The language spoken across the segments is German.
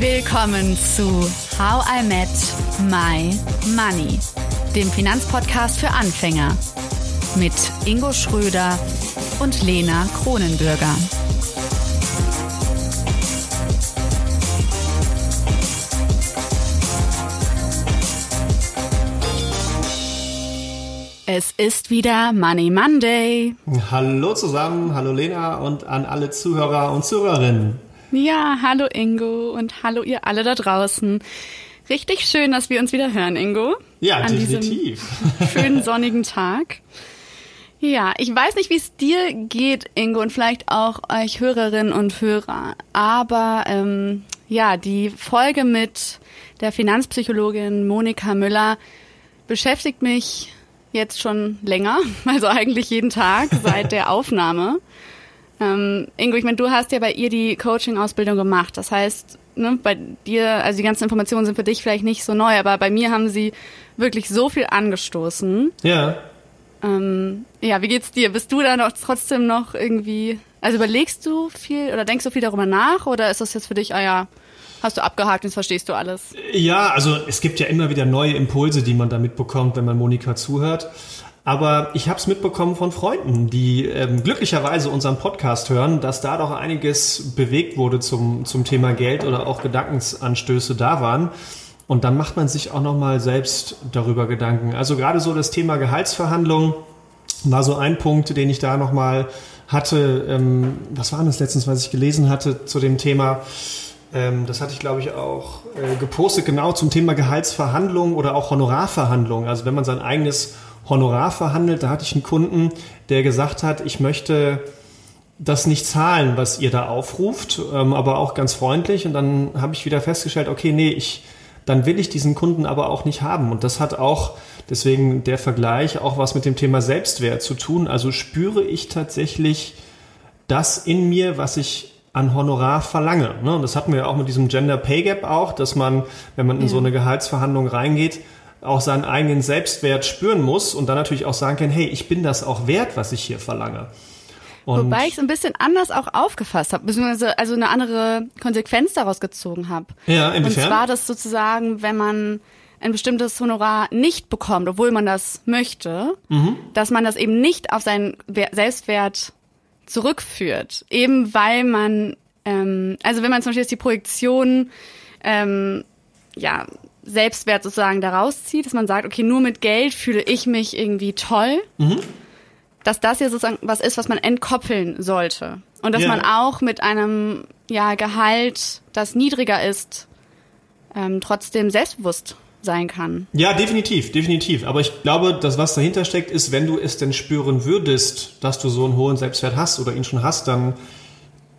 Willkommen zu How I Met My Money, dem Finanzpodcast für Anfänger mit Ingo Schröder und Lena Kronenbürger. Es ist wieder Money Monday. Hallo zusammen, hallo Lena und an alle Zuhörer und Zuhörerinnen. Ja, hallo Ingo und hallo ihr alle da draußen. Richtig schön, dass wir uns wieder hören, Ingo. Ja, an definitiv. Diesem schönen sonnigen Tag. Ja, ich weiß nicht, wie es dir geht, Ingo, und vielleicht auch euch Hörerinnen und Hörer. Aber ähm, ja, die Folge mit der Finanzpsychologin Monika Müller beschäftigt mich jetzt schon länger, also eigentlich jeden Tag seit der Aufnahme. Ähm, Ingo, ich meine, du hast ja bei ihr die Coaching-Ausbildung gemacht. Das heißt, ne, bei dir, also die ganzen Informationen sind für dich vielleicht nicht so neu, aber bei mir haben sie wirklich so viel angestoßen. Ja. Ähm, ja, wie geht's dir? Bist du da noch trotzdem noch irgendwie, also überlegst du viel oder denkst du viel darüber nach oder ist das jetzt für dich, ah ja, hast du abgehakt, jetzt verstehst du alles? Ja, also es gibt ja immer wieder neue Impulse, die man da mitbekommt, wenn man Monika zuhört. Aber ich habe es mitbekommen von Freunden, die ähm, glücklicherweise unseren Podcast hören, dass da doch einiges bewegt wurde zum, zum Thema Geld oder auch Gedankensanstöße da waren. Und dann macht man sich auch nochmal selbst darüber Gedanken. Also gerade so das Thema Gehaltsverhandlungen war so ein Punkt, den ich da nochmal hatte. Ähm, was war das letztens, was ich gelesen hatte zu dem Thema? Ähm, das hatte ich, glaube ich, auch äh, gepostet, genau zum Thema Gehaltsverhandlungen oder auch Honorarverhandlungen. Also wenn man sein eigenes Honorar verhandelt. Da hatte ich einen Kunden, der gesagt hat, ich möchte das nicht zahlen, was ihr da aufruft, ähm, aber auch ganz freundlich. Und dann habe ich wieder festgestellt, okay, nee, ich, dann will ich diesen Kunden aber auch nicht haben. Und das hat auch, deswegen der Vergleich, auch was mit dem Thema Selbstwert zu tun. Also spüre ich tatsächlich das in mir, was ich an Honorar verlange. Ne? Und das hatten wir ja auch mit diesem Gender Pay Gap auch, dass man, wenn man in so eine Gehaltsverhandlung reingeht, auch seinen eigenen Selbstwert spüren muss und dann natürlich auch sagen kann, hey, ich bin das auch wert, was ich hier verlange. Und Wobei ich es ein bisschen anders auch aufgefasst habe, beziehungsweise also eine andere Konsequenz daraus gezogen habe. Ja, inwiefern? Und zwar das sozusagen, wenn man ein bestimmtes Honorar nicht bekommt, obwohl man das möchte, mhm. dass man das eben nicht auf seinen Selbstwert zurückführt. Eben weil man, ähm, also wenn man zum Beispiel jetzt die Projektion ähm, ja, Selbstwert sozusagen daraus zieht, dass man sagt, okay, nur mit Geld fühle ich mich irgendwie toll, mhm. dass das ja sozusagen was ist, was man entkoppeln sollte. Und dass ja. man auch mit einem ja, Gehalt, das niedriger ist, ähm, trotzdem selbstbewusst sein kann. Ja, definitiv, definitiv. Aber ich glaube, das, was dahinter steckt, ist, wenn du es denn spüren würdest, dass du so einen hohen Selbstwert hast oder ihn schon hast, dann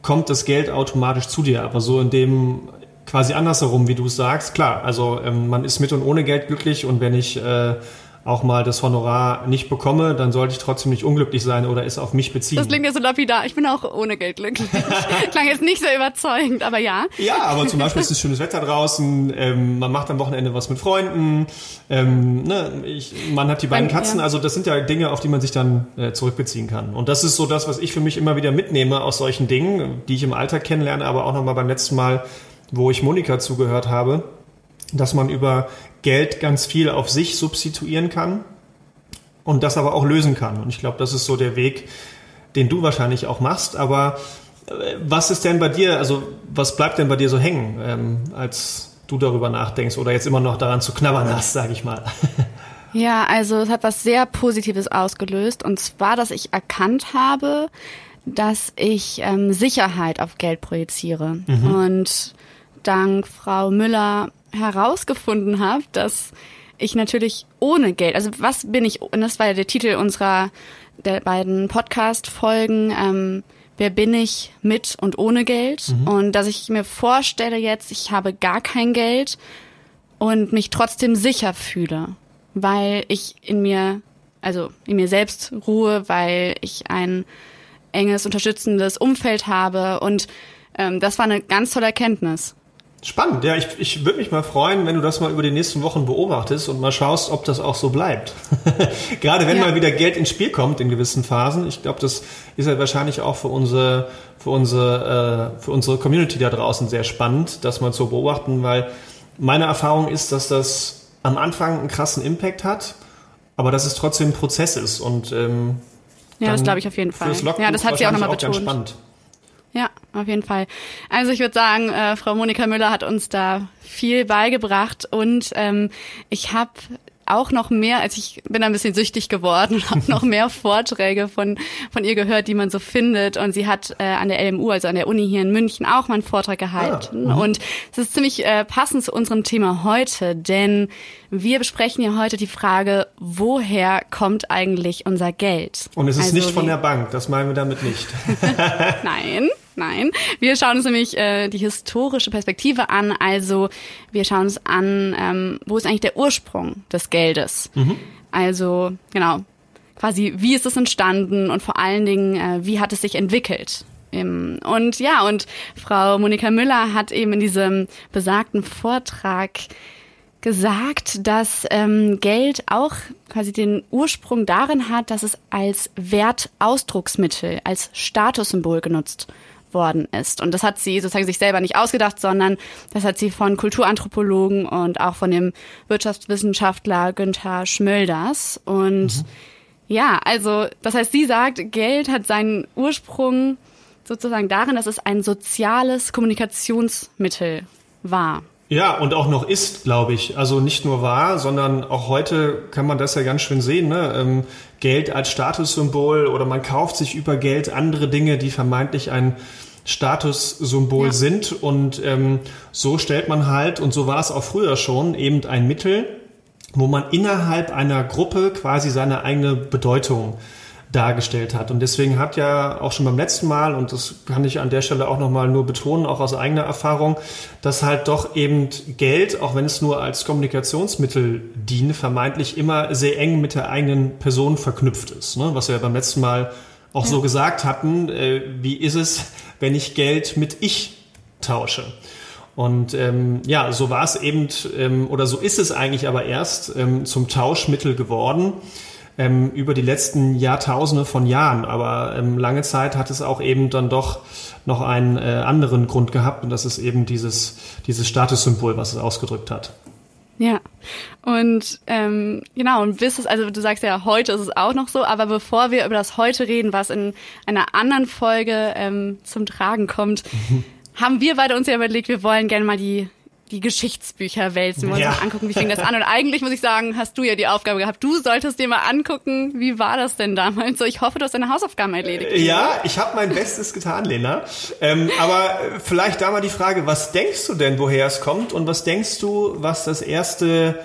kommt das Geld automatisch zu dir. Aber so in dem quasi andersherum, wie du es sagst. Klar, also ähm, man ist mit und ohne Geld glücklich und wenn ich äh, auch mal das Honorar nicht bekomme, dann sollte ich trotzdem nicht unglücklich sein oder es auf mich beziehen. Das klingt ja so lapidar. Ich bin auch ohne Geld glücklich. Klang jetzt nicht sehr überzeugend, aber ja. Ja, aber zum Beispiel ist es schönes Wetter draußen, ähm, man macht am Wochenende was mit Freunden, ähm, ne, ich, man hat die beiden Katzen, also das sind ja Dinge, auf die man sich dann äh, zurückbeziehen kann. Und das ist so das, was ich für mich immer wieder mitnehme aus solchen Dingen, die ich im Alltag kennenlerne, aber auch nochmal beim letzten Mal wo ich Monika zugehört habe, dass man über Geld ganz viel auf sich substituieren kann und das aber auch lösen kann. Und ich glaube, das ist so der Weg, den du wahrscheinlich auch machst. Aber äh, was ist denn bei dir, also was bleibt denn bei dir so hängen, ähm, als du darüber nachdenkst oder jetzt immer noch daran zu knabbern hast, sage ich mal? Ja, also es hat was sehr Positives ausgelöst und zwar, dass ich erkannt habe, dass ich ähm, Sicherheit auf Geld projiziere. Mhm. Und dank Frau Müller herausgefunden habe, dass ich natürlich ohne Geld, also was bin ich, und das war ja der Titel unserer der beiden Podcast-Folgen, ähm, wer bin ich mit und ohne Geld? Mhm. Und dass ich mir vorstelle jetzt, ich habe gar kein Geld und mich trotzdem sicher fühle, weil ich in mir, also in mir selbst ruhe, weil ich ein enges, unterstützendes Umfeld habe und ähm, das war eine ganz tolle Erkenntnis. Spannend, ja. Ich, ich würde mich mal freuen, wenn du das mal über die nächsten Wochen beobachtest und mal schaust, ob das auch so bleibt. Gerade wenn ja. mal wieder Geld ins Spiel kommt in gewissen Phasen. Ich glaube, das ist ja wahrscheinlich auch für unsere, für unsere, äh, für unsere Community da draußen sehr spannend, das mal zu beobachten, weil meine Erfahrung ist, dass das am Anfang einen krassen Impact hat, aber dass es trotzdem ein Prozess ist und ähm, ja, das glaube ich auf jeden Fall. Ja, das hat sie auch nochmal betont. Spannend. Ja, auf jeden Fall. Also ich würde sagen, äh, Frau Monika Müller hat uns da viel beigebracht und ähm, ich habe auch noch mehr, als ich bin ein bisschen süchtig geworden und habe noch mehr Vorträge von, von ihr gehört, die man so findet. Und sie hat äh, an der LMU, also an der Uni hier in München, auch mal einen Vortrag gehalten. Ah, und es ist ziemlich äh, passend zu unserem Thema heute, denn wir besprechen ja heute die Frage, woher kommt eigentlich unser Geld? Und es ist also nicht von der Bank, das meinen wir damit nicht. Nein. Nein, wir schauen uns nämlich äh, die historische Perspektive an. Also wir schauen uns an, ähm, wo ist eigentlich der Ursprung des Geldes? Mhm. Also genau, quasi wie ist es entstanden und vor allen Dingen, äh, wie hat es sich entwickelt? Und ja, und Frau Monika Müller hat eben in diesem besagten Vortrag gesagt, dass ähm, Geld auch quasi den Ursprung darin hat, dass es als Wertausdrucksmittel, als Statussymbol genutzt worden ist. Und das hat sie sozusagen sich selber nicht ausgedacht, sondern das hat sie von Kulturanthropologen und auch von dem Wirtschaftswissenschaftler Günther Schmölders. Und mhm. ja, also das heißt, sie sagt, Geld hat seinen Ursprung sozusagen darin, dass es ein soziales Kommunikationsmittel war. Ja, und auch noch ist, glaube ich. Also nicht nur war, sondern auch heute kann man das ja ganz schön sehen. Ne? Ähm, Geld als Statussymbol oder man kauft sich über Geld andere Dinge, die vermeintlich ein Statussymbol ja. sind. Und ähm, so stellt man halt, und so war es auch früher schon, eben ein Mittel, wo man innerhalb einer Gruppe quasi seine eigene Bedeutung dargestellt hat. Und deswegen hat ja auch schon beim letzten Mal, und das kann ich an der Stelle auch nochmal nur betonen, auch aus eigener Erfahrung, dass halt doch eben Geld, auch wenn es nur als Kommunikationsmittel dient, vermeintlich immer sehr eng mit der eigenen Person verknüpft ist. Ne? Was wir ja beim letzten Mal auch ja. so gesagt hatten, äh, wie ist es, wenn ich Geld mit ich tausche? Und ähm, ja, so war es eben, ähm, oder so ist es eigentlich aber erst ähm, zum Tauschmittel geworden ähm, über die letzten Jahrtausende von Jahren. Aber ähm, lange Zeit hat es auch eben dann doch noch einen äh, anderen Grund gehabt und das ist eben dieses, dieses Statussymbol, was es ausgedrückt hat. Ja, und ähm, genau, und bis es, also du sagst ja, heute ist es auch noch so, aber bevor wir über das Heute reden, was in einer anderen Folge ähm, zum Tragen kommt, mhm. haben wir beide uns ja überlegt, wir wollen gerne mal die die Geschichtsbücher wälzen. Wir wollen ja. uns mal angucken, wie fing das an. Und eigentlich muss ich sagen, hast du ja die Aufgabe gehabt. Du solltest dir mal angucken, wie war das denn damals? So, ich hoffe, du hast deine Hausaufgaben erledigt. Ja, ich habe mein Bestes getan, Lena. Ähm, aber vielleicht da mal die Frage, was denkst du denn, woher es kommt? Und was denkst du, was das erste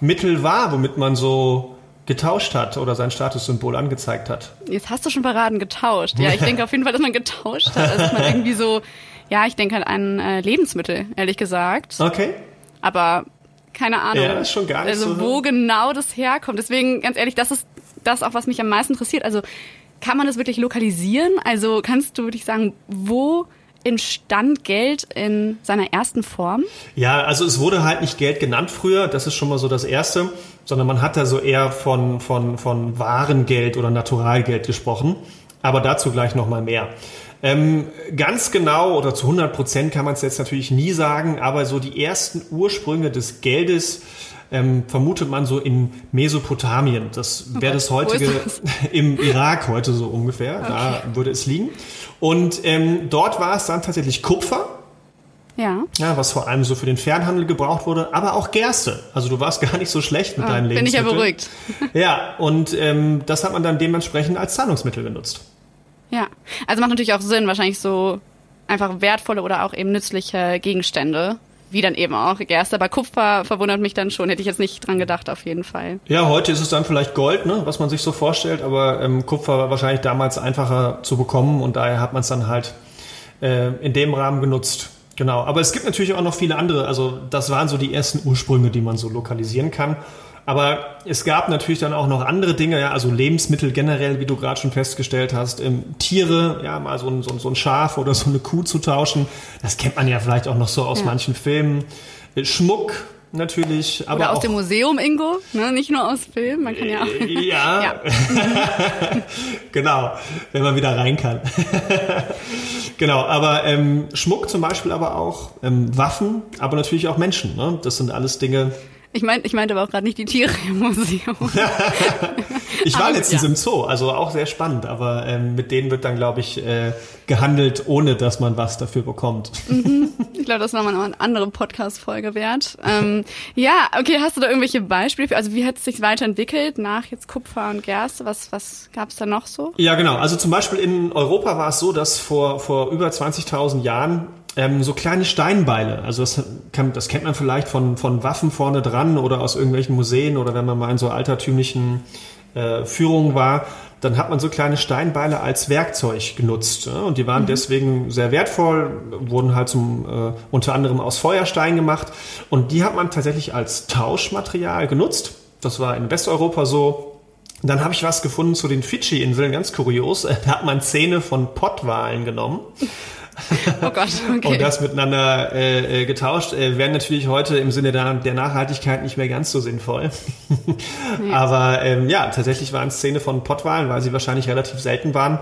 Mittel war, womit man so getauscht hat oder sein Statussymbol angezeigt hat? Jetzt hast du schon verraten, getauscht. Ja, ich denke auf jeden Fall, dass man getauscht hat. Also, dass man irgendwie so ja, ich denke halt an äh, Lebensmittel, ehrlich gesagt. Okay. Aber keine Ahnung. Ja, ist schon gar nicht also, so. wo genau das herkommt. Deswegen, ganz ehrlich, das ist das auch, was mich am meisten interessiert. Also, kann man das wirklich lokalisieren? Also, kannst du wirklich sagen, wo entstand Geld in seiner ersten Form? Ja, also es wurde halt nicht Geld genannt früher, das ist schon mal so das Erste, sondern man hat da so eher von, von, von Warengeld oder Naturalgeld gesprochen. Aber dazu gleich nochmal mehr. Ähm, ganz genau oder zu 100 Prozent kann man es jetzt natürlich nie sagen, aber so die ersten Ursprünge des Geldes ähm, vermutet man so in Mesopotamien. Das wäre das heutige das? im Irak heute so ungefähr. Okay. Da würde es liegen. Und ähm, dort war es dann tatsächlich Kupfer. Ja. ja. Was vor allem so für den Fernhandel gebraucht wurde, aber auch Gerste. Also du warst gar nicht so schlecht mit ah, deinen Lebensmitteln. Bin ich ja beruhigt. ja, und ähm, das hat man dann dementsprechend als Zahlungsmittel genutzt. Ja, also macht natürlich auch Sinn, wahrscheinlich so einfach wertvolle oder auch eben nützliche Gegenstände, wie dann eben auch Gerste. Aber Kupfer verwundert mich dann schon, hätte ich jetzt nicht dran gedacht, auf jeden Fall. Ja, heute ist es dann vielleicht Gold, ne, was man sich so vorstellt, aber ähm, Kupfer war wahrscheinlich damals einfacher zu bekommen und daher hat man es dann halt äh, in dem Rahmen genutzt. Genau, aber es gibt natürlich auch noch viele andere, also das waren so die ersten Ursprünge, die man so lokalisieren kann. Aber es gab natürlich dann auch noch andere Dinge, ja, also Lebensmittel generell, wie du gerade schon festgestellt hast, ähm, Tiere, ja, mal so ein, so, so ein Schaf oder so eine Kuh zu tauschen. Das kennt man ja vielleicht auch noch so aus ja. manchen Filmen. Äh, Schmuck, natürlich. Aber Oder aus auch, dem Museum, Ingo, ne? nicht nur aus Film, man kann ja auch. Äh, ja, ja. genau, wenn man wieder rein kann. genau, aber ähm, Schmuck zum Beispiel aber auch, ähm, Waffen, aber natürlich auch Menschen. Ne? Das sind alles Dinge, ich, mein, ich meinte aber auch gerade nicht die Tiere im Museum. ich war aber, letztens ja. im Zoo, also auch sehr spannend, aber ähm, mit denen wird dann, glaube ich, äh, gehandelt, ohne dass man was dafür bekommt. Mhm. Ich glaube, das war mal eine andere Podcast-Folge wert. Ähm, ja, okay, hast du da irgendwelche Beispiele? Für, also wie hat es sich weiterentwickelt nach jetzt Kupfer und Gerste? Was, was gab es da noch so? Ja, genau. Also zum Beispiel in Europa war es so, dass vor, vor über 20.000 Jahren ähm, so kleine Steinbeile. Also das, kann, das kennt man vielleicht von, von Waffen vorne dran oder aus irgendwelchen Museen oder wenn man mal in so altertümlichen äh, Führungen war, dann hat man so kleine Steinbeile als Werkzeug genutzt. Ja? Und die waren mhm. deswegen sehr wertvoll, wurden halt zum, äh, unter anderem aus Feuerstein gemacht. Und die hat man tatsächlich als Tauschmaterial genutzt. Das war in Westeuropa so. Dann habe ich was gefunden zu den Fidschi-Inseln, ganz kurios. Da hat man Zähne von Pottwalen genommen. Oh Gott, okay. Und das miteinander äh, äh, getauscht, äh, wäre natürlich heute im Sinne der, der, Nachhaltigkeit nicht mehr ganz so sinnvoll. nee. Aber ähm, ja, tatsächlich waren es Szene von Pottwalen, weil sie wahrscheinlich relativ selten waren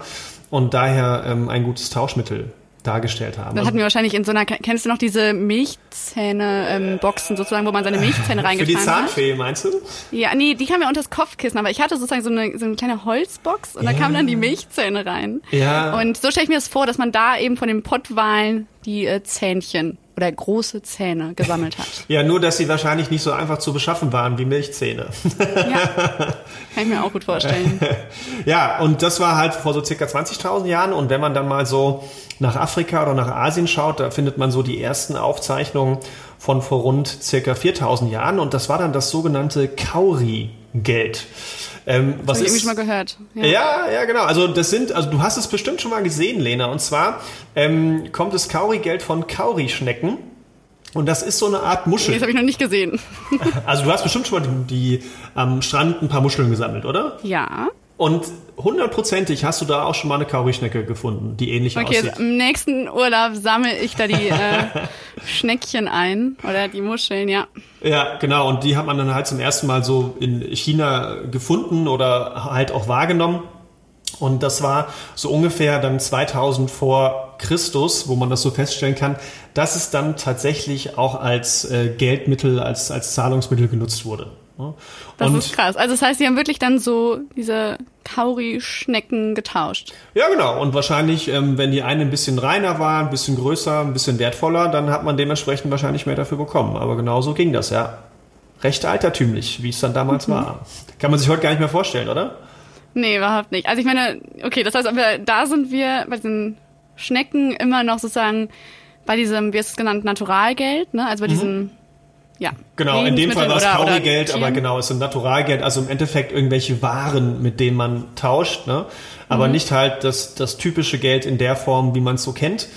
und daher ähm, ein gutes Tauschmittel dargestellt haben. Das hatten wir wahrscheinlich in so einer, kennst du noch diese Milchzähne-Boxen ähm, sozusagen, wo man seine Milchzähne reingetan hat? Für die Zahnfee, hat? meinst du? Ja, nee, die kam ja unter das Kopfkissen, aber ich hatte sozusagen so eine, so eine kleine Holzbox und ja. da kamen dann die Milchzähne rein. Ja. Und so stelle ich mir das vor, dass man da eben von den Pottwalen die äh, Zähnchen oder große Zähne gesammelt hat. Ja, nur, dass sie wahrscheinlich nicht so einfach zu beschaffen waren wie Milchzähne. Ja, kann ich mir auch gut vorstellen. ja, und das war halt vor so circa 20.000 Jahren. Und wenn man dann mal so nach Afrika oder nach Asien schaut, da findet man so die ersten Aufzeichnungen von vor rund circa 4.000 Jahren. Und das war dann das sogenannte Kauri-Geld. Ähm, was Hab ich ist, schon mal gehört. Ja. ja. ja, genau. Also das sind, also du hast es bestimmt schon mal gesehen, Lena. Und zwar ähm, kommt das Kauri-Geld von Kauri-Schnecken. Und das ist so eine Art Muschel. Nee, das habe ich noch nicht gesehen. also du hast bestimmt schon mal die, die am Strand ein paar Muscheln gesammelt, oder? Ja. Und hundertprozentig hast du da auch schon mal eine Kaurischnecke gefunden, die ähnlich okay, aussieht. Okay, im nächsten Urlaub sammle ich da die äh, Schneckchen ein oder die Muscheln, ja. Ja, genau. Und die hat man dann halt zum ersten Mal so in China gefunden oder halt auch wahrgenommen. Und das war so ungefähr dann 2000 vor Christus, wo man das so feststellen kann, dass es dann tatsächlich auch als äh, Geldmittel, als, als Zahlungsmittel genutzt wurde. Das und ist krass. Also das heißt, sie haben wirklich dann so diese Kauri-Schnecken getauscht. Ja, genau. Und wahrscheinlich, ähm, wenn die eine ein bisschen reiner war, ein bisschen größer, ein bisschen wertvoller, dann hat man dementsprechend wahrscheinlich mehr dafür bekommen. Aber genau so ging das, ja. Recht altertümlich, wie es dann damals mhm. war. Kann man sich heute gar nicht mehr vorstellen, oder? Nee, überhaupt nicht. Also ich meine, okay, das heißt, da sind wir bei den Schnecken immer noch sozusagen bei diesem, wie ist es genannt, Naturalgeld, ne? Also bei mhm. diesem ja. Genau, in dem Fall war es Kaurigeld, aber genau, es ist ein Naturalgeld, also im Endeffekt irgendwelche Waren, mit denen man tauscht, ne? Aber mhm. nicht halt das, das typische Geld in der Form, wie man es so kennt.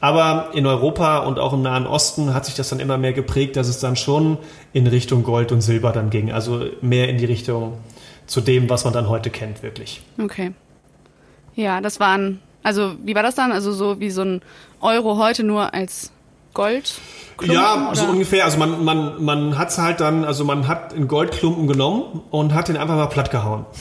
Aber in Europa und auch im Nahen Osten hat sich das dann immer mehr geprägt, dass es dann schon in Richtung Gold und Silber dann ging. Also mehr in die Richtung zu dem, was man dann heute kennt, wirklich. Okay. Ja, das waren, also wie war das dann? Also so wie so ein Euro heute nur als Gold? Ja, oder? so ungefähr. Also man, man, man hat es halt dann, also man hat einen Goldklumpen genommen und hat den einfach mal platt gehauen.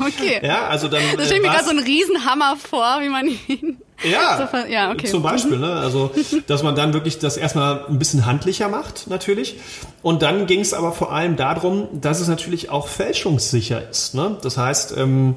Okay. ja, also dann. Da stelle ich mir gerade so einen Riesenhammer vor, wie man ihn. Ja, so, ja okay. zum Beispiel. Ne? Also, dass man dann wirklich das erstmal ein bisschen handlicher macht, natürlich. Und dann ging es aber vor allem darum, dass es natürlich auch fälschungssicher ist. Ne? Das heißt, ähm,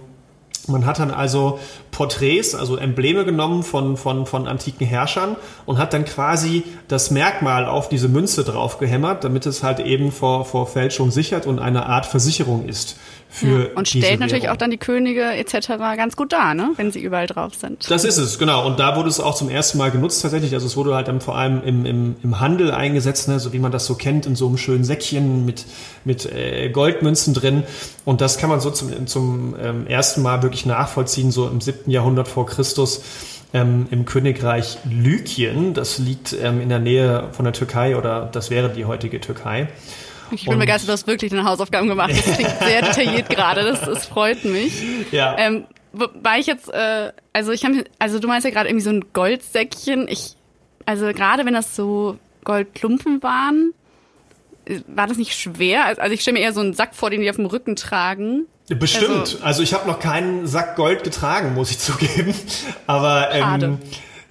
man hat dann also Porträts, also Embleme genommen von, von, von antiken Herrschern und hat dann quasi das Merkmal auf diese Münze drauf gehämmert, damit es halt eben vor, vor Fälschung sichert und eine Art Versicherung ist für ja, und stellt natürlich auch dann die Könige etc. ganz gut dar, ne? wenn sie überall drauf sind. Das ist es, genau. Und da wurde es auch zum ersten Mal genutzt tatsächlich. Also es wurde halt dann vor allem im, im, im Handel eingesetzt, ne? so wie man das so kennt, in so einem schönen Säckchen mit, mit äh, Goldmünzen drin. Und das kann man so zum, zum ähm, ersten Mal wirklich nachvollziehen, so im siebten Jahrhundert vor Christus. Ähm, im Königreich Lykien, das liegt ähm, in der Nähe von der Türkei oder das wäre die heutige Türkei. Ich bin und begeistert, du hast wirklich deine Hausaufgaben gemacht. Das klingt sehr detailliert gerade. Das, das freut mich. Ja. Ähm, wobei ich jetzt, äh, also ich habe, also du meinst ja gerade irgendwie so ein Goldsäckchen. Ich, also gerade wenn das so Goldklumpen waren, war das nicht schwer? Also ich stelle mir eher so einen Sack vor, den die auf dem Rücken tragen. Bestimmt. Also, also ich habe noch keinen Sack Gold getragen, muss ich zugeben. Aber ähm,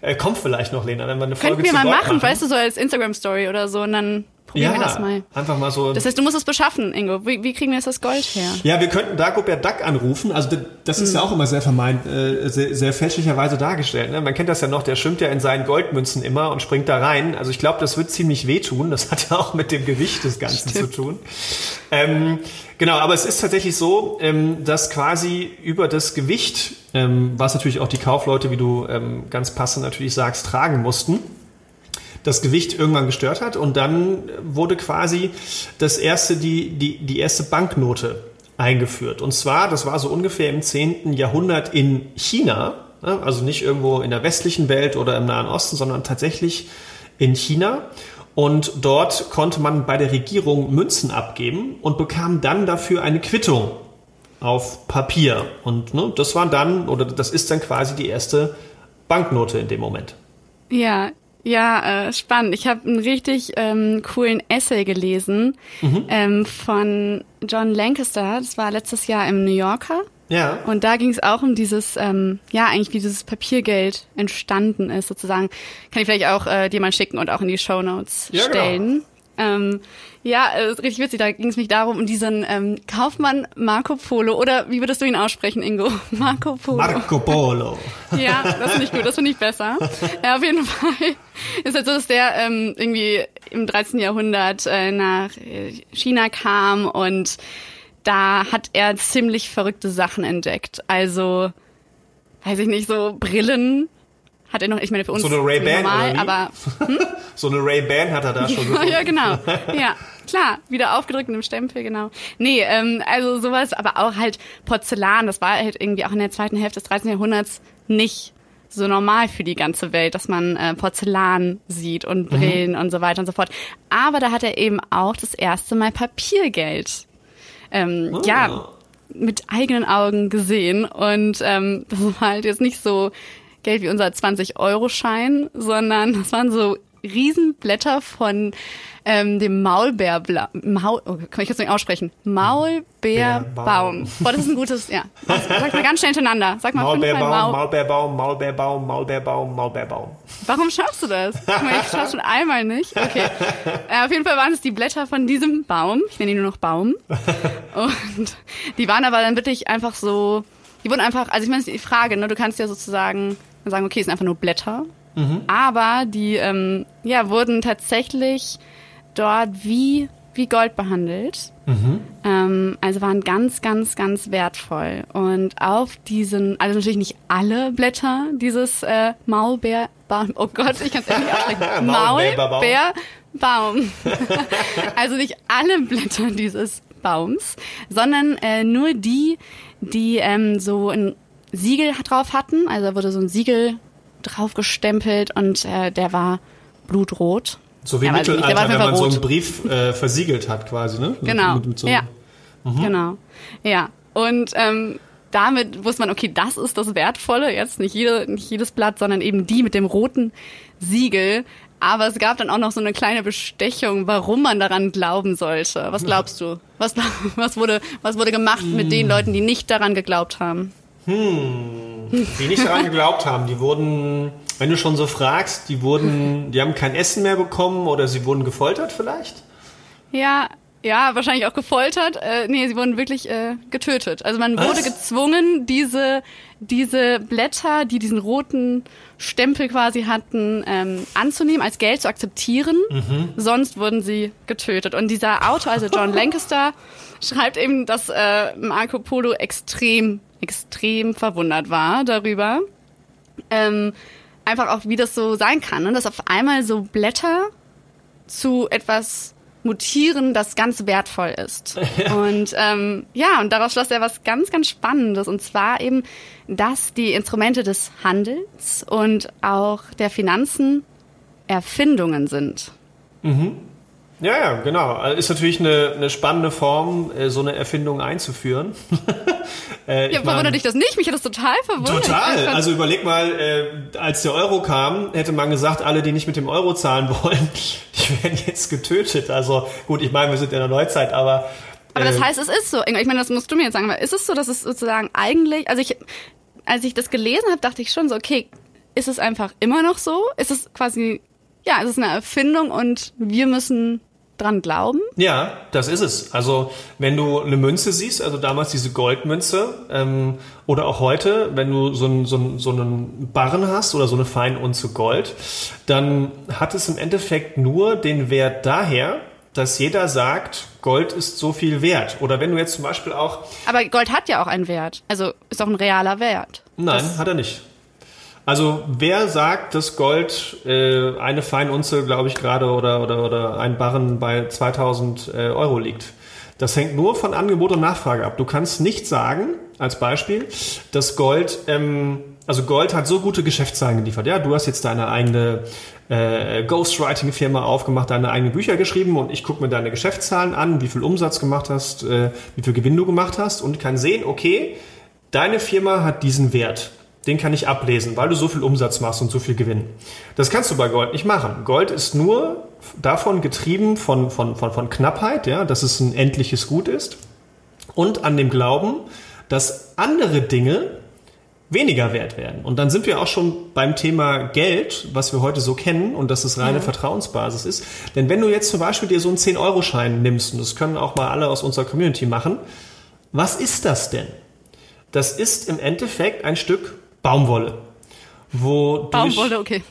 äh, kommt vielleicht noch, Lena, wenn wir eine Folge Könnten wir mal machen, machen, weißt du, so als Instagram-Story oder so und dann Probieren ja, wir das mal. Einfach mal so. Das heißt, du musst es beschaffen, Ingo. Wie, wie, kriegen wir jetzt das Gold her? Ja, wir könnten Dagobert Duck anrufen. Also das ist mhm. ja auch immer sehr vermeint, äh, sehr, sehr fälschlicherweise dargestellt. Ne? Man kennt das ja noch, der schwimmt ja in seinen Goldmünzen immer und springt da rein. Also ich glaube, das wird ziemlich wehtun. Das hat ja auch mit dem Gewicht des Ganzen Stimmt. zu tun. Ähm, genau, aber es ist tatsächlich so, ähm, dass quasi über das Gewicht, ähm, was natürlich auch die Kaufleute, wie du ähm, ganz passend natürlich sagst, tragen mussten, das Gewicht irgendwann gestört hat und dann wurde quasi das erste, die, die, die erste Banknote eingeführt. Und zwar, das war so ungefähr im 10. Jahrhundert in China, ne? also nicht irgendwo in der westlichen Welt oder im Nahen Osten, sondern tatsächlich in China. Und dort konnte man bei der Regierung Münzen abgeben und bekam dann dafür eine Quittung auf Papier. Und ne, das war dann, oder das ist dann quasi die erste Banknote in dem Moment. Ja, ja, äh, spannend. Ich habe einen richtig ähm, coolen Essay gelesen mhm. ähm, von John Lancaster. Das war letztes Jahr im New Yorker. Ja. Und da ging es auch um dieses, ähm, ja, eigentlich wie dieses Papiergeld entstanden ist, sozusagen. Kann ich vielleicht auch äh, dir mal schicken und auch in die Show Notes ja, genau. stellen. Genau. Ähm, ja, äh, richtig witzig. Da ging es mich darum, um diesen ähm, Kaufmann Marco Polo. Oder wie würdest du ihn aussprechen, Ingo? Marco Polo. Marco Polo. ja, das finde ich gut. Das finde ich besser. Ja, auf jeden Fall ist halt so, dass der ähm, irgendwie im 13. Jahrhundert äh, nach äh, China kam und da hat er ziemlich verrückte Sachen entdeckt. Also, weiß ich nicht, so Brillen hat er noch, ich meine, für uns so eine Ray Ban normal, aber hm? so eine Ray Ban hat er da schon gefunden. ja, genau. Ja, klar, wieder aufgedrückt in dem Stempel, genau. Nee, ähm, also sowas, aber auch halt Porzellan, das war halt irgendwie auch in der zweiten Hälfte des 13. Jahrhunderts nicht so normal für die ganze Welt, dass man äh, Porzellan sieht und mhm. Brillen mhm. und so weiter und so fort. Aber da hat er eben auch das erste Mal Papiergeld. Ähm, oh. Ja, mit eigenen Augen gesehen und ähm, das war halt jetzt nicht so Geld wie unser 20-Euro-Schein, sondern das waren so Riesenblätter von ähm, dem Maulbeerbla Maul oh, kann ich jetzt nicht aussprechen? Maulbeerbaum. Boah, das ist ein gutes, ja. Sag mal ganz schnell hintereinander. Sag mal Maulbeerbaum, Maul Maulbeerbaum, Maulbeerbaum, Maulbeerbaum, Maulbeerbaum. Warum schaffst du das? Guck mal, ich schaff's schon einmal nicht. Okay. Äh, auf jeden Fall waren es die Blätter von diesem Baum. Ich nenne ihn nur noch Baum. Und die waren aber dann wirklich einfach so, die wurden einfach, also ich meine, die Frage, ne, du kannst ja sozusagen sagen, okay, es sind einfach nur Blätter. Mhm. Aber die ähm, ja, wurden tatsächlich dort wie, wie Gold behandelt. Mhm. Ähm, also waren ganz, ganz, ganz wertvoll. Und auf diesen, also natürlich nicht alle Blätter dieses äh, Maulbeerbaum, oh Gott, ich kann es nicht aussprechen. Maulbeerbaum. also nicht alle Blätter dieses Baums, sondern äh, nur die, die ähm, so ein Siegel drauf hatten. Also da wurde so ein Siegel drauf gestempelt und äh, der war blutrot. So wie ja, Mittelalter, wenn man rot. so einen Brief äh, versiegelt hat quasi, ne? Genau, mit, mit so ja. Mhm. Genau, ja. Und ähm, damit wusste man, okay, das ist das Wertvolle, jetzt nicht, jede, nicht jedes Blatt, sondern eben die mit dem roten Siegel. Aber es gab dann auch noch so eine kleine Bestechung, warum man daran glauben sollte. Was glaubst du? Was, was, wurde, was wurde gemacht mit den hm. Leuten, die nicht daran geglaubt haben? Hm, die nicht daran geglaubt haben, die wurden, wenn du schon so fragst, die wurden, die haben kein Essen mehr bekommen oder sie wurden gefoltert vielleicht? Ja, ja, wahrscheinlich auch gefoltert. Äh, nee, sie wurden wirklich äh, getötet. Also man Was? wurde gezwungen, diese, diese Blätter, die diesen roten Stempel quasi hatten, ähm, anzunehmen, als Geld zu akzeptieren. Mhm. Sonst wurden sie getötet. Und dieser Autor, also John Lancaster, schreibt eben, dass äh, Marco Polo extrem extrem verwundert war darüber. Ähm, einfach auch, wie das so sein kann, ne? dass auf einmal so Blätter zu etwas mutieren, das ganz wertvoll ist. Ja. Und ähm, ja, und daraus schloss er was ganz, ganz Spannendes. Und zwar eben, dass die Instrumente des Handels und auch der Finanzen Erfindungen sind. Mhm. Ja, ja, genau. Also ist natürlich eine, eine spannende Form, äh, so eine Erfindung einzuführen. äh, ja, verwundert dich das nicht? Mich hat das total verwundert. Total. Also überleg mal, äh, als der Euro kam, hätte man gesagt, alle, die nicht mit dem Euro zahlen wollen, die werden jetzt getötet. Also gut, ich meine, wir sind in der Neuzeit, aber aber das äh, heißt, es ist so. Ich meine, das musst du mir jetzt sagen. Aber ist es so, dass es sozusagen eigentlich, also ich, als ich das gelesen habe, dachte ich schon so, okay, ist es einfach immer noch so? Ist es quasi, ja, ist es eine Erfindung und wir müssen dran glauben? Ja, das ist es. Also wenn du eine Münze siehst, also damals diese Goldmünze ähm, oder auch heute, wenn du so, ein, so, ein, so einen Barren hast oder so eine Feinunze Gold, dann hat es im Endeffekt nur den Wert daher, dass jeder sagt, Gold ist so viel wert. Oder wenn du jetzt zum Beispiel auch. Aber Gold hat ja auch einen Wert. Also ist auch ein realer Wert. Nein, das hat er nicht. Also wer sagt, dass Gold äh, eine Feinunze, glaube ich gerade, oder, oder, oder ein Barren bei 2000 äh, Euro liegt? Das hängt nur von Angebot und Nachfrage ab. Du kannst nicht sagen, als Beispiel, dass Gold, ähm, also Gold hat so gute Geschäftszahlen geliefert. Ja, du hast jetzt deine eigene äh, Ghostwriting-Firma aufgemacht, deine eigenen Bücher geschrieben und ich gucke mir deine Geschäftszahlen an, wie viel Umsatz gemacht hast, äh, wie viel Gewinn du gemacht hast und kann sehen, okay, deine Firma hat diesen Wert. Den kann ich ablesen, weil du so viel Umsatz machst und so viel Gewinn. Das kannst du bei Gold nicht machen. Gold ist nur davon getrieben von, von, von, von Knappheit, ja, dass es ein endliches Gut ist und an dem Glauben, dass andere Dinge weniger wert werden. Und dann sind wir auch schon beim Thema Geld, was wir heute so kennen und dass es reine ja. Vertrauensbasis ist. Denn wenn du jetzt zum Beispiel dir so einen 10-Euro-Schein nimmst, und das können auch mal alle aus unserer Community machen, was ist das denn? Das ist im Endeffekt ein Stück Baumwolle. Wo Baumwolle, okay.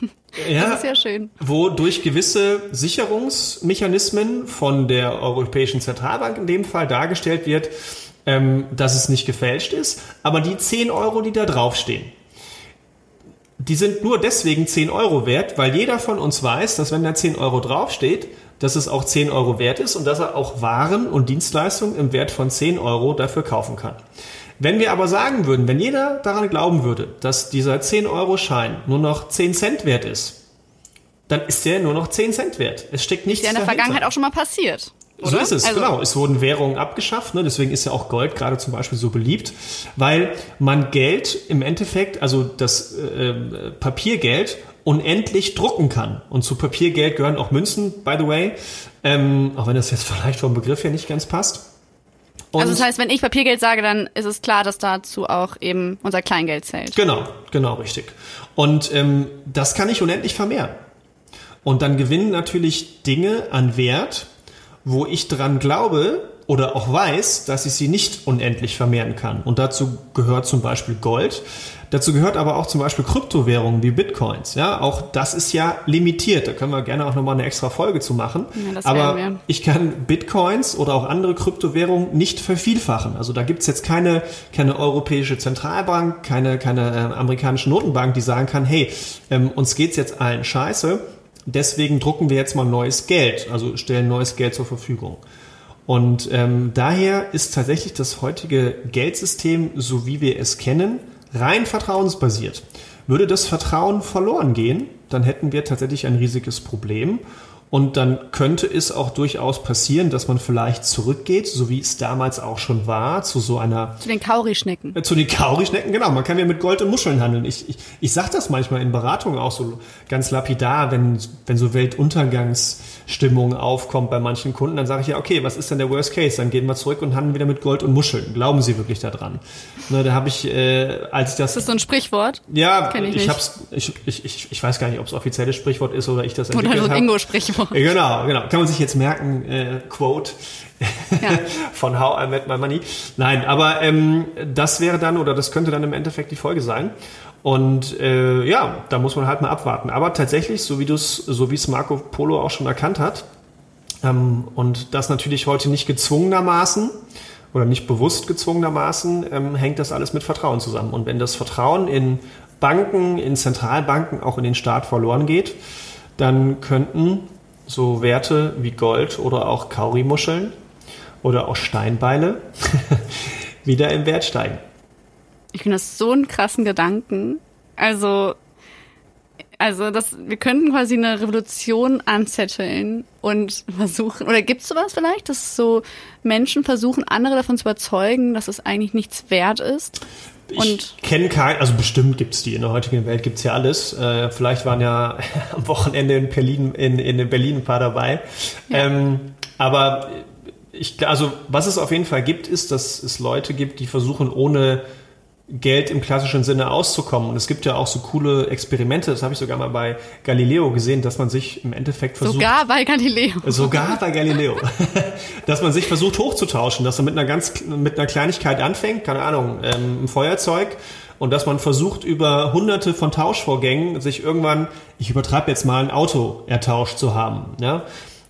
Ja, das ist ja schön. Wo durch gewisse Sicherungsmechanismen von der Europäischen Zentralbank in dem Fall dargestellt wird, ähm, dass es nicht gefälscht ist, aber die 10 Euro, die da draufstehen, die sind nur deswegen 10 Euro wert, weil jeder von uns weiß, dass wenn da 10 Euro draufsteht, dass es auch 10 Euro wert ist und dass er auch Waren und Dienstleistungen im Wert von 10 Euro dafür kaufen kann. Wenn wir aber sagen würden, wenn jeder daran glauben würde, dass dieser 10-Euro-Schein nur noch 10 Cent wert ist, dann ist der nur noch 10 Cent wert. Es steckt nichts Ist ja in der dahinter. Vergangenheit auch schon mal passiert. Oder? So ist es, also, genau. Es wurden Währungen abgeschafft, ne? deswegen ist ja auch Gold gerade zum Beispiel so beliebt, weil man Geld im Endeffekt, also das äh, Papiergeld, unendlich drucken kann. Und zu Papiergeld gehören auch Münzen, by the way, ähm, auch wenn das jetzt vielleicht vom Begriff her nicht ganz passt. Und also das heißt, wenn ich Papiergeld sage, dann ist es klar, dass dazu auch eben unser Kleingeld zählt. Genau, genau, richtig. Und ähm, das kann ich unendlich vermehren. Und dann gewinnen natürlich Dinge an Wert, wo ich dran glaube oder auch weiß, dass ich sie nicht unendlich vermehren kann. Und dazu gehört zum Beispiel Gold. Dazu gehört aber auch zum Beispiel Kryptowährungen wie Bitcoins. Ja, auch das ist ja limitiert. Da können wir gerne auch nochmal eine extra Folge zu machen. Ja, aber ich kann Bitcoins oder auch andere Kryptowährungen nicht vervielfachen. Also da gibt's jetzt keine, keine europäische Zentralbank, keine, keine äh, amerikanische Notenbank, die sagen kann, hey, ähm, uns geht's jetzt allen scheiße deswegen drucken wir jetzt mal neues Geld, also stellen neues Geld zur Verfügung. Und ähm, daher ist tatsächlich das heutige Geldsystem, so wie wir es kennen, rein vertrauensbasiert. Würde das Vertrauen verloren gehen, dann hätten wir tatsächlich ein riesiges Problem. Und dann könnte es auch durchaus passieren, dass man vielleicht zurückgeht, so wie es damals auch schon war, zu so einer... Zu den Kaurischnecken. Äh, zu den Kaurischnecken, genau. Man kann ja mit Gold und Muscheln handeln. Ich, ich, ich sage das manchmal in Beratungen auch so ganz lapidar, wenn, wenn so Weltuntergangsstimmung aufkommt bei manchen Kunden, dann sage ich ja, okay, was ist denn der Worst Case? Dann gehen wir zurück und handeln wieder mit Gold und Muscheln. Glauben Sie wirklich daran? Ne, da habe ich, äh, als ich das... Ist das so ein Sprichwort? Ja, ich, ich, hab's, ich, ich, ich, ich weiß gar nicht, ob es offizielles Sprichwort ist oder ich das entwickelt habe. Oder so ein Ingo-Sprichwort. Genau, genau. Kann man sich jetzt merken, äh, Quote ja. von How I Met My Money. Nein, aber ähm, das wäre dann oder das könnte dann im Endeffekt die Folge sein. Und äh, ja, da muss man halt mal abwarten. Aber tatsächlich, so wie es, so wie es Marco Polo auch schon erkannt hat, ähm, und das natürlich heute nicht gezwungenermaßen oder nicht bewusst gezwungenermaßen, ähm, hängt das alles mit Vertrauen zusammen. Und wenn das Vertrauen in Banken, in Zentralbanken, auch in den Staat verloren geht, dann könnten so Werte wie Gold oder auch Kaurimuscheln oder auch Steinbeile wieder im Wert steigen. Ich finde das so einen krassen Gedanken. Also Also das, wir könnten quasi eine Revolution anzetteln und versuchen, oder gibt's sowas vielleicht, dass so Menschen versuchen, andere davon zu überzeugen, dass es eigentlich nichts wert ist? Ich kenne kein, also bestimmt gibt's die. In der heutigen Welt gibt's ja alles. Äh, vielleicht waren ja am Wochenende in Berlin, in, in Berlin ein paar dabei. Ja. Ähm, aber ich, also was es auf jeden Fall gibt, ist, dass es Leute gibt, die versuchen, ohne Geld im klassischen Sinne auszukommen. Und es gibt ja auch so coole Experimente, das habe ich sogar mal bei Galileo gesehen, dass man sich im Endeffekt versucht. Sogar bei Galileo. Sogar bei Galileo. dass man sich versucht hochzutauschen, dass man mit einer ganz, mit einer Kleinigkeit anfängt, keine Ahnung, ähm, ein Feuerzeug, und dass man versucht, über hunderte von Tauschvorgängen sich irgendwann, ich übertreibe jetzt mal, ein Auto ertauscht zu haben. Ja?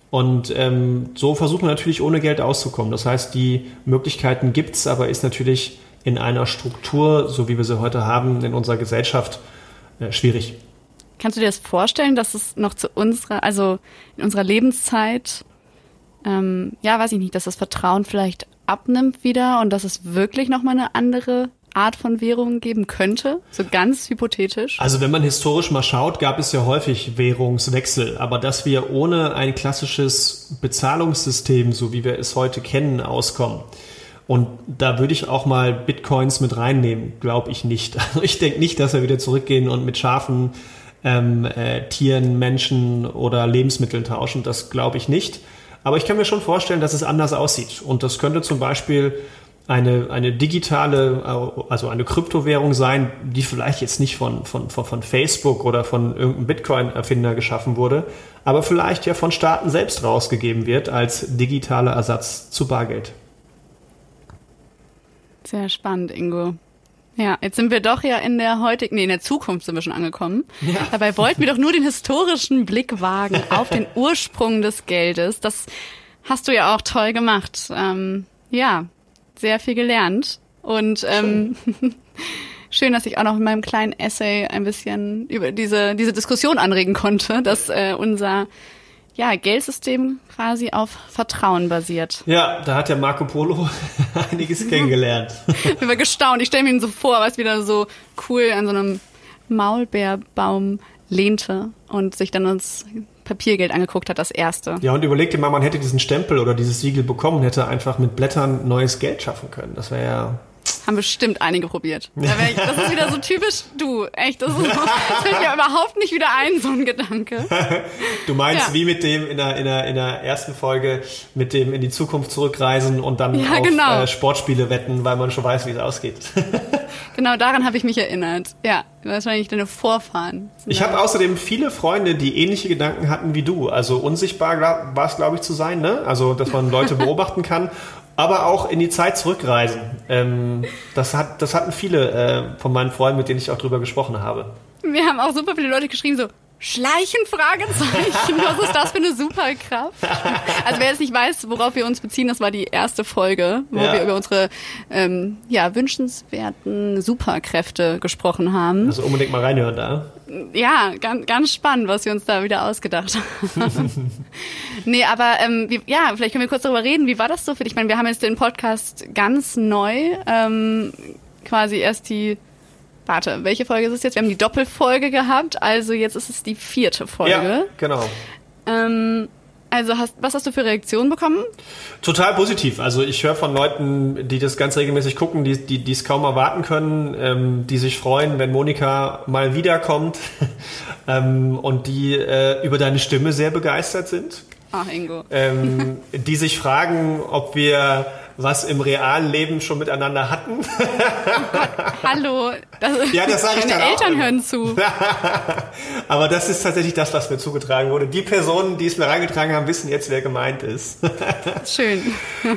Und ähm, so versucht man natürlich ohne Geld auszukommen. Das heißt, die Möglichkeiten gibt's, aber ist natürlich in einer Struktur, so wie wir sie heute haben, in unserer Gesellschaft äh, schwierig. Kannst du dir das vorstellen, dass es noch zu unserer, also in unserer Lebenszeit, ähm, ja, weiß ich nicht, dass das Vertrauen vielleicht abnimmt wieder und dass es wirklich nochmal eine andere Art von Währung geben könnte? So ganz hypothetisch? Also wenn man historisch mal schaut, gab es ja häufig Währungswechsel. Aber dass wir ohne ein klassisches Bezahlungssystem, so wie wir es heute kennen, auskommen, und da würde ich auch mal Bitcoins mit reinnehmen, glaube ich nicht. Also ich denke nicht, dass wir wieder zurückgehen und mit Schafen, ähm, äh, Tieren, Menschen oder Lebensmitteln tauschen. Das glaube ich nicht. Aber ich kann mir schon vorstellen, dass es anders aussieht. Und das könnte zum Beispiel eine, eine digitale, also eine Kryptowährung sein, die vielleicht jetzt nicht von, von, von, von Facebook oder von irgendeinem Bitcoin-Erfinder geschaffen wurde, aber vielleicht ja von Staaten selbst rausgegeben wird als digitaler Ersatz zu Bargeld. Sehr spannend, Ingo. Ja, jetzt sind wir doch ja in der heutigen, nee, in der Zukunft sind wir schon angekommen. Ja. Dabei wollten wir doch nur den historischen Blick wagen auf den Ursprung des Geldes. Das hast du ja auch toll gemacht. Ähm, ja, sehr viel gelernt. Und ähm, schön. schön, dass ich auch noch in meinem kleinen Essay ein bisschen über diese, diese Diskussion anregen konnte, dass äh, unser ja, Geldsystem quasi auf Vertrauen basiert. Ja, da hat ja Marco Polo einiges kennengelernt. ich war gestaunt. Ich stelle mir ihn so vor, was wieder so cool an so einem Maulbeerbaum lehnte und sich dann uns Papiergeld angeguckt hat, das erste. Ja, und überleg dir mal, man hätte diesen Stempel oder dieses Siegel bekommen, hätte einfach mit Blättern neues Geld schaffen können. Das wäre ja haben bestimmt einige probiert. Ich, das ist wieder so typisch du. Echt, das, ist, das fällt mir überhaupt nicht wieder ein, so ein Gedanke. Du meinst ja. wie mit dem in der, in, der, in der ersten Folge, mit dem in die Zukunft zurückreisen und dann ja, auf genau. äh, Sportspiele wetten, weil man schon weiß, wie es ausgeht. genau daran habe ich mich erinnert. Ja, wahrscheinlich deine Vorfahren. Ich habe außerdem viele Freunde, die ähnliche Gedanken hatten wie du. Also unsichtbar war es, glaube ich, zu sein, ne? Also, dass man Leute beobachten kann aber auch in die Zeit zurückreisen. Ähm, das, hat, das hatten viele äh, von meinen Freunden, mit denen ich auch drüber gesprochen habe. Wir haben auch super viele Leute geschrieben, so, Schleichen? Fragezeichen. Was ist das für eine Superkraft? Also wer jetzt nicht weiß, worauf wir uns beziehen, das war die erste Folge, wo ja. wir über unsere ähm, ja, wünschenswerten Superkräfte gesprochen haben. Also unbedingt mal reinhören da. Ja, ganz, ganz spannend, was wir uns da wieder ausgedacht haben. nee, aber ähm, wie, ja, vielleicht können wir kurz darüber reden. Wie war das so für dich? Ich meine, wir haben jetzt den Podcast ganz neu, ähm, quasi erst die Warte, welche Folge ist es jetzt? Wir haben die Doppelfolge gehabt, also jetzt ist es die vierte Folge. Ja, genau. Ähm, also hast, was hast du für Reaktionen bekommen? Total positiv. Also ich höre von Leuten, die das ganz regelmäßig gucken, die die es kaum erwarten können, ähm, die sich freuen, wenn Monika mal wiederkommt ähm, und die äh, über deine Stimme sehr begeistert sind. Ach, Ingo. Ähm, die sich fragen, ob wir was im realen Leben schon miteinander hatten. Oh hallo. Das, ja, das sage ich dann Eltern auch. hören zu. Aber das ist tatsächlich das, was mir zugetragen wurde. Die Personen, die es mir reingetragen haben, wissen jetzt, wer gemeint ist. Schön.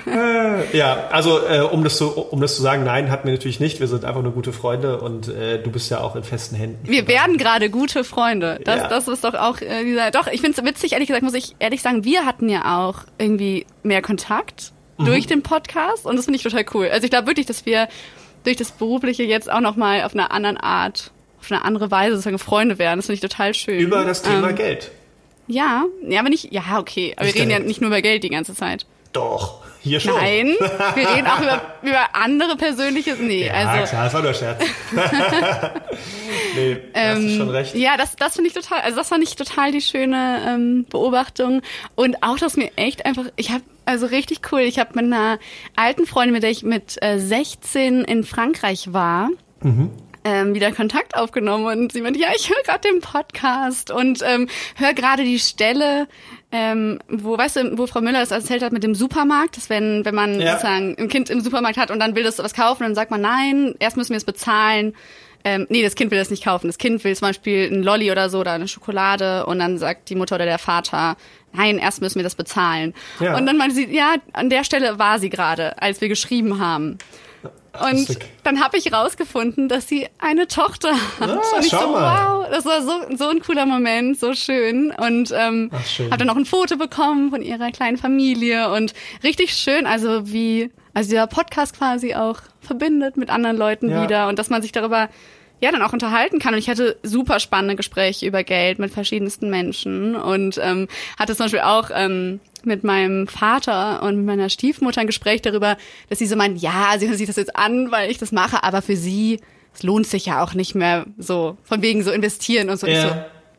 Äh, ja, also äh, um, das zu, um das zu sagen, nein, hatten wir natürlich nicht. Wir sind einfach nur gute Freunde und äh, du bist ja auch in festen Händen. Wir werden gerade gute Freunde. Das, ja. das ist doch auch äh, dieser. Doch, ich finde es witzig, ehrlich gesagt, muss ich ehrlich sagen, wir hatten ja auch irgendwie mehr Kontakt mhm. durch den Podcast und das finde ich total cool. Also ich glaube wirklich, dass wir durch das Berufliche jetzt auch nochmal auf einer anderen Art, auf eine andere Weise sozusagen Freunde werden. Das finde ich total schön. Über das Thema ähm, Geld. Ja, ja, aber nicht, ja, okay. Aber ich wir reden ja nicht nur über Geld die ganze Zeit. Doch. Hier schon. Nein, wir reden auch über, über andere persönliche. Nee, Ja, also. klar, das war nur Scherz. nee, hast du schon recht. Ja, das, das finde ich total, also das fand ich total die schöne ähm, Beobachtung. Und auch, dass mir echt einfach, ich habe also richtig cool, ich habe mit einer alten Freundin, mit der ich mit äh, 16 in Frankreich war, ähm, wieder Kontakt aufgenommen und sie meinte, ja, ich höre gerade den Podcast und ähm, höre gerade die Stelle, ähm, wo, weißt du, wo Frau Müller das erzählt hat mit dem Supermarkt, dass wenn, wenn man Ja. sozusagen ein Kind im Supermarkt hat und dann will das was kaufen, dann sagt man, nein, erst müssen wir es bezahlen. Ähm, nee, das Kind will das nicht kaufen. Das Kind will zum Beispiel ein Lolli oder so oder eine Schokolade und dann sagt die Mutter oder der Vater, nein, erst müssen wir das bezahlen. Ja. Und dann meinte sie, ja, an der Stelle war sie gerade, als wir geschrieben haben. Und lustig. dann habe ich rausgefunden, dass sie eine Tochter hat. Ah, und ich schau so, mal. wow, das war so, so ein cooler Moment, so schön. Und ähm, habe dann noch ein Foto bekommen von ihrer kleinen Familie und richtig schön, also wie, also dieser Podcast quasi auch verbindet mit anderen Leuten Ja. wieder und dass man sich darüber ja dann auch unterhalten kann. Und ich hatte super spannende Gespräche über Geld mit verschiedensten Menschen und ähm, hatte zum Beispiel auch ähm, mit meinem Vater und meiner Stiefmutter ein Gespräch darüber, dass sie so meint, ja, sie hört sich das jetzt an, weil ich das mache, aber für sie, es lohnt sich ja auch nicht mehr so, von wegen so investieren und so. Ich Ja. so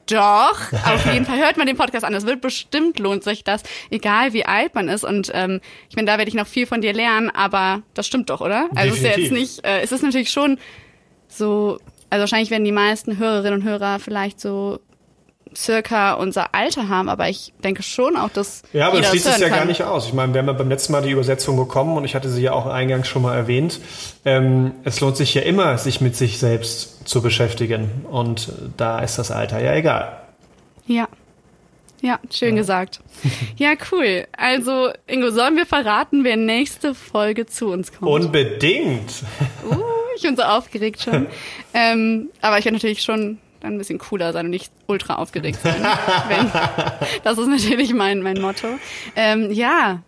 doch, auf jeden Fall hört man den Podcast an. Es wird bestimmt lohnt sich das, egal wie alt man ist. Und ähm, ich meine, da werde ich noch viel von dir lernen, aber das stimmt doch, oder? Also es ist ja jetzt Definitiv. nicht, äh, es ist natürlich schon so, also wahrscheinlich werden die meisten Hörerinnen und Hörer vielleicht so circa unser Alter haben, aber ich denke schon auch, dass Ja, aber das schließt es ja gar kann. nicht aus. Ich meine, wir haben ja beim letzten Mal die Übersetzung bekommen und ich hatte sie ja auch eingangs schon mal erwähnt. Ähm, es lohnt sich ja immer, sich mit sich selbst zu beschäftigen. Und da ist das Alter ja egal. Ja. Ja, schön gesagt. Ja, cool. Also, Ingo, sollen wir verraten, wer nächste Folge zu uns kommt? Unbedingt. Uh, ich bin so aufgeregt schon. ähm, aber ich werde natürlich schon dann ein bisschen cooler sein und nicht ultra aufgeregt sein. wenn, das ist natürlich mein, mein Motto. Ähm, ja.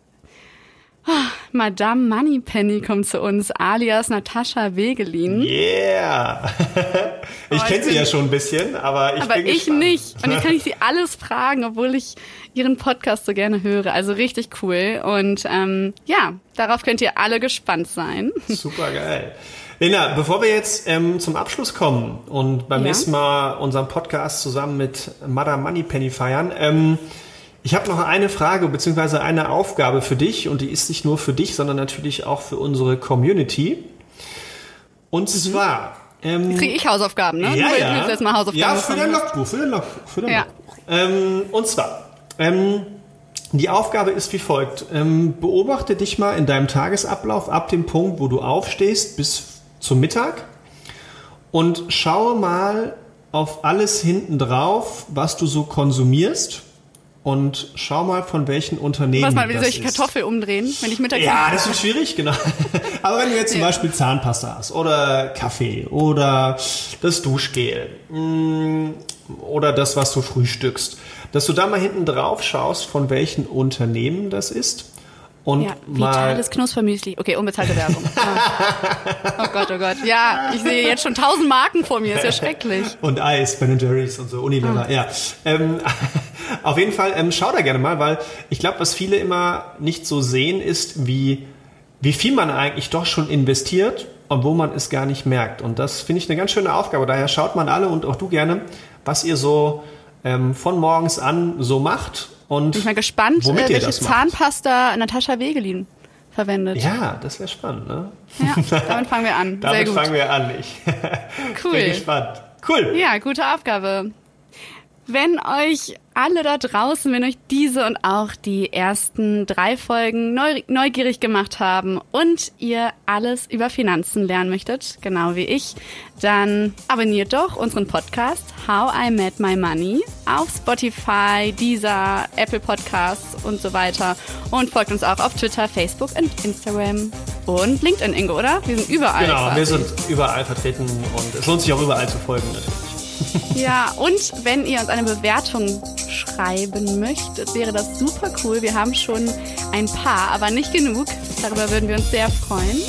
Ah, Madame Moneypenny kommt zu uns, alias Natascha Wegelin. Yeah. ich Oh, kenne sie ja schon ein bisschen, aber ich Aber bin ich gespannt. nicht. Und jetzt kann ich sie alles fragen, obwohl ich ihren Podcast so gerne höre. Also richtig cool. Und ähm, ja, darauf könnt ihr alle gespannt sein. Super geil. Lena, bevor wir jetzt ähm, zum Abschluss kommen und beim Ja. nächsten Mal unseren Podcast zusammen mit Madame Moneypenny feiern, ähm, ich habe noch eine Frage bzw. eine Aufgabe für dich und die ist nicht nur für dich, sondern natürlich auch für unsere Community. Und zwar ähm, Kriege ich Hausaufgaben, ne? ja, ja. du jetzt mal Hausaufgaben ja, für dein. Logbuch, für dein Logbuch, für dein Ja. Logbuch. Ähm, und zwar, ähm, die Aufgabe ist wie folgt. Ähm, beobachte dich mal in deinem Tagesablauf ab dem Punkt, wo du aufstehst, bis zum Mittag und schaue mal auf alles hinten drauf, was du so konsumierst und schau mal von welchen Unternehmen Was mal, wie soll ich ist. Kartoffel umdrehen, wenn ich Mittag Ja, das wird schwierig, genau. Aber wenn du jetzt zum Ja. Beispiel Zahnpasta hast oder Kaffee oder das Duschgel mh, oder das, was du frühstückst, dass du da mal hinten drauf schaust, von welchen Unternehmen das ist und Ja, vitales Knuspermüsli. Okay, unbezahlte Werbung. Ah. Oh Gott, oh Gott. Ja, ich sehe jetzt schon tausend Marken vor mir. Ist ja schrecklich. und Eis, Ben Jerry's und so, Unilever, Ah. ja. Ähm, auf jeden Fall, ähm, schau da gerne mal, weil ich glaube, was viele immer nicht so sehen, ist, wie, wie viel man eigentlich doch schon investiert, obwohl man es gar nicht merkt. Und das finde ich eine ganz schöne Aufgabe. Daher schaut man alle und auch du gerne, was ihr so ähm, von morgens an so macht. Und Bin ich mal gespannt, womit äh, welche. Zahnpasta Natascha Wegelin verwendet. Ja, das wäre spannend, ne? Ja, damit fangen wir an. Damit gut. fangen wir an. Ich Cool. bin gespannt. Cool. Ja, gute Aufgabe. Wenn euch alle da draußen, wenn euch diese und auch die ersten drei Folgen neu, neugierig gemacht haben und ihr alles über Finanzen lernen möchtet, genau wie ich, dann abonniert doch unseren Podcast How I Met My Money auf Spotify, Deezer, Apple Podcasts und so weiter und folgt uns auch auf Twitter, Facebook und Instagram und LinkedIn, Ingo, oder? Wir sind überall. Genau, quasi. wir sind überall vertreten und es lohnt sich auch überall zu folgen natürlich. Ja, und wenn ihr uns eine Bewertung schreiben möchtet, wäre das super cool. Wir haben schon ein paar, aber nicht genug. Darüber würden wir uns sehr freuen.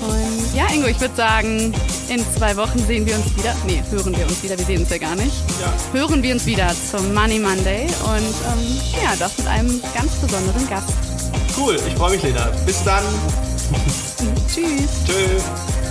Und ja, Ingo, ich würde sagen, in zwei Wochen sehen wir uns wieder. Nee, hören wir uns wieder. Wir sehen uns ja gar nicht. Ja. Hören wir uns wieder zum Money Monday und ähm, ja, das mit einem ganz besonderen Gast. Cool, ich freue mich, Lena. Bis dann. Tschüss. Tschüss.